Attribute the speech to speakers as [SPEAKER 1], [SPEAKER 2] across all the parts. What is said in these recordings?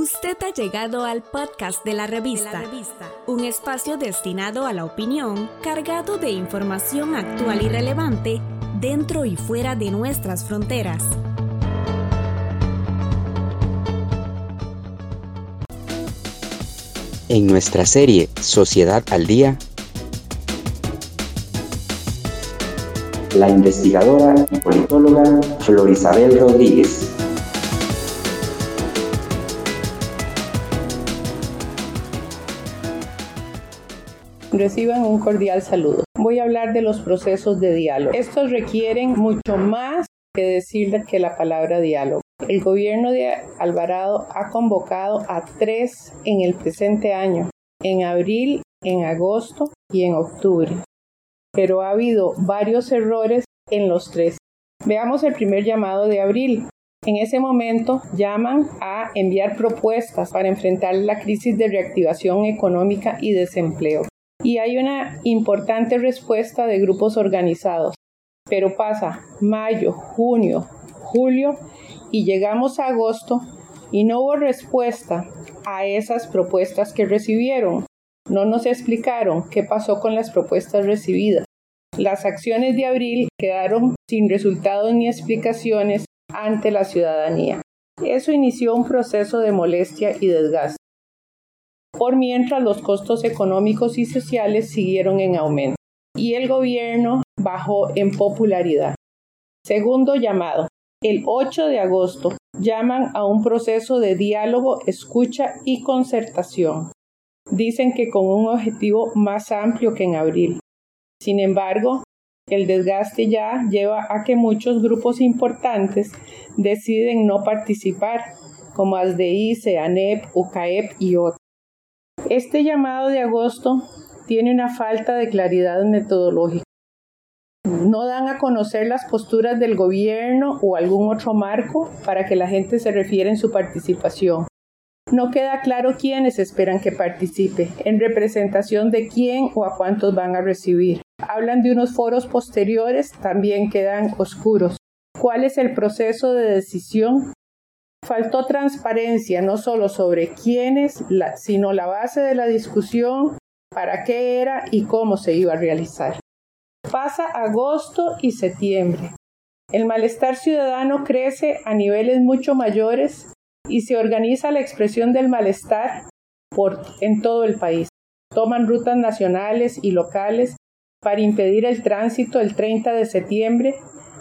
[SPEAKER 1] Usted ha llegado al podcast de la, revista, un espacio destinado a la opinión, cargado de información actual y relevante dentro y fuera de nuestras fronteras.
[SPEAKER 2] En nuestra serie Sociedad al Día, la investigadora y politóloga Florisabel Rodríguez
[SPEAKER 3] Reciban un cordial saludo. Voy a hablar de los procesos de diálogo. Estos requieren mucho más que decirles que la palabra diálogo. El gobierno de Alvarado ha convocado a tres en el presente año, en abril, en agosto y en octubre. Pero ha habido varios errores en los tres. Veamos el primer llamado de abril. En ese momento llaman a enviar propuestas para enfrentar la crisis de reactivación económica y desempleo y hay una importante respuesta de grupos organizados. Pero pasa mayo, junio, julio y llegamos a agosto y no hubo respuesta a esas propuestas que recibieron. No nos explicaron qué pasó con las propuestas recibidas. Las acciones de abril quedaron sin resultados ni explicaciones ante la ciudadanía. Eso inició un proceso de molestia y desgaste por mientras los costos económicos y sociales siguieron en aumento y el gobierno bajó en popularidad. Segundo llamado. El 8 de agosto llaman a un proceso de diálogo, escucha y concertación. Dicen que con un objetivo más amplio que en abril. Sin embargo, el desgaste ya lleva a que muchos grupos importantes deciden no participar, como ASDI, CEANEP, UCAEP y otros. Este llamado de agosto tiene una falta de claridad metodológica. No dan a conocer las posturas del gobierno o algún otro marco para que la gente se refiera en su participación. No queda claro quiénes esperan que participe, en representación de quién o a cuántos van a recibir. Hablan de unos foros posteriores, también quedan oscuros. ¿Cuál es el proceso de decisión? Faltó transparencia no solo sobre quiénes, sino la base de la discusión, para qué era y cómo se iba a realizar. Pasa agosto y septiembre. El malestar ciudadano crece a niveles mucho mayores y se organiza la expresión del malestar por, en todo el país. Toman rutas nacionales y locales para impedir el tránsito el 30 de septiembre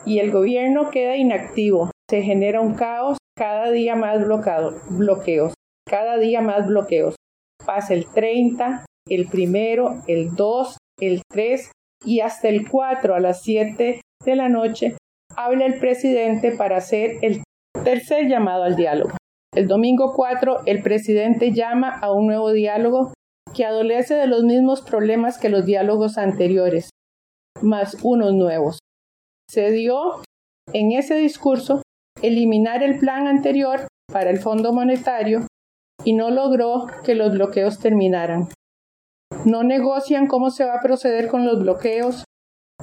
[SPEAKER 3] y el gobierno queda inactivo. Se genera un caos cada día más bloqueos, cada día más bloqueos. Pasa el 30, el primero, el 2, el 3 y hasta el 4 a las 7 de la noche habla el presidente para hacer el tercer llamado al diálogo. El domingo 4 el presidente llama a un nuevo diálogo que adolece de los mismos problemas que los diálogos anteriores, más unos nuevos. Se dio en ese discurso eliminar el plan anterior para el Fondo Monetario y no logró que los bloqueos terminaran. No negocian cómo se va a proceder con los bloqueos.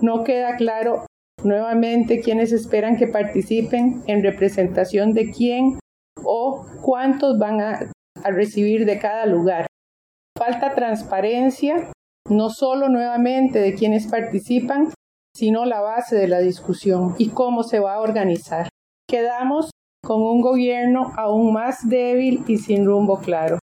[SPEAKER 3] No queda claro nuevamente quiénes esperan que participen en representación de quién o cuántos van a, recibir de cada lugar. Falta transparencia, no solo nuevamente de quienes participan, sino la base de la discusión y cómo se va a organizar quedamos con un gobierno aún más débil y sin rumbo claro.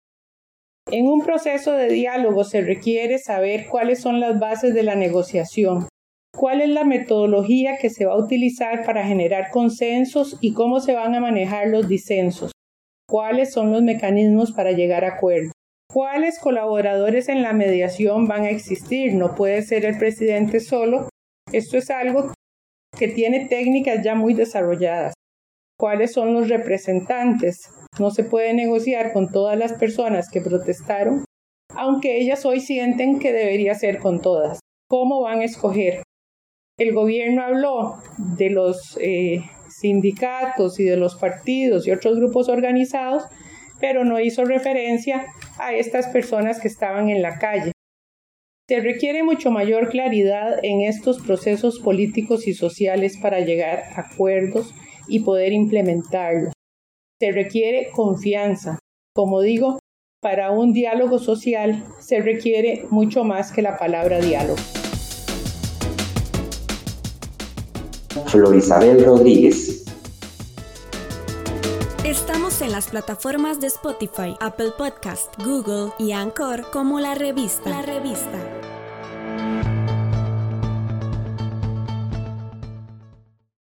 [SPEAKER 3] En un proceso de diálogo se requiere saber cuáles son las bases de la negociación, cuál es la metodología que se va a utilizar para generar consensos y cómo se van a manejar los disensos, cuáles son los mecanismos para llegar a acuerdos, cuáles colaboradores en la mediación van a existir, no puede ser el presidente solo, esto es algo que tiene técnicas ya muy desarrolladas cuáles son los representantes. No se puede negociar con todas las personas que protestaron, aunque ellas hoy sienten que debería ser con todas. ¿Cómo van a escoger? El gobierno habló de los eh, sindicatos y de los partidos y otros grupos organizados, pero no hizo referencia a estas personas que estaban en la calle. Se requiere mucho mayor claridad en estos procesos políticos y sociales para llegar a acuerdos y poder implementarlo. Se requiere confianza. Como digo, para un diálogo social se requiere mucho más que la palabra diálogo.
[SPEAKER 2] Florisabel Rodríguez.
[SPEAKER 1] Estamos en las plataformas de Spotify, Apple Podcast, Google y Anchor como la revista. La revista.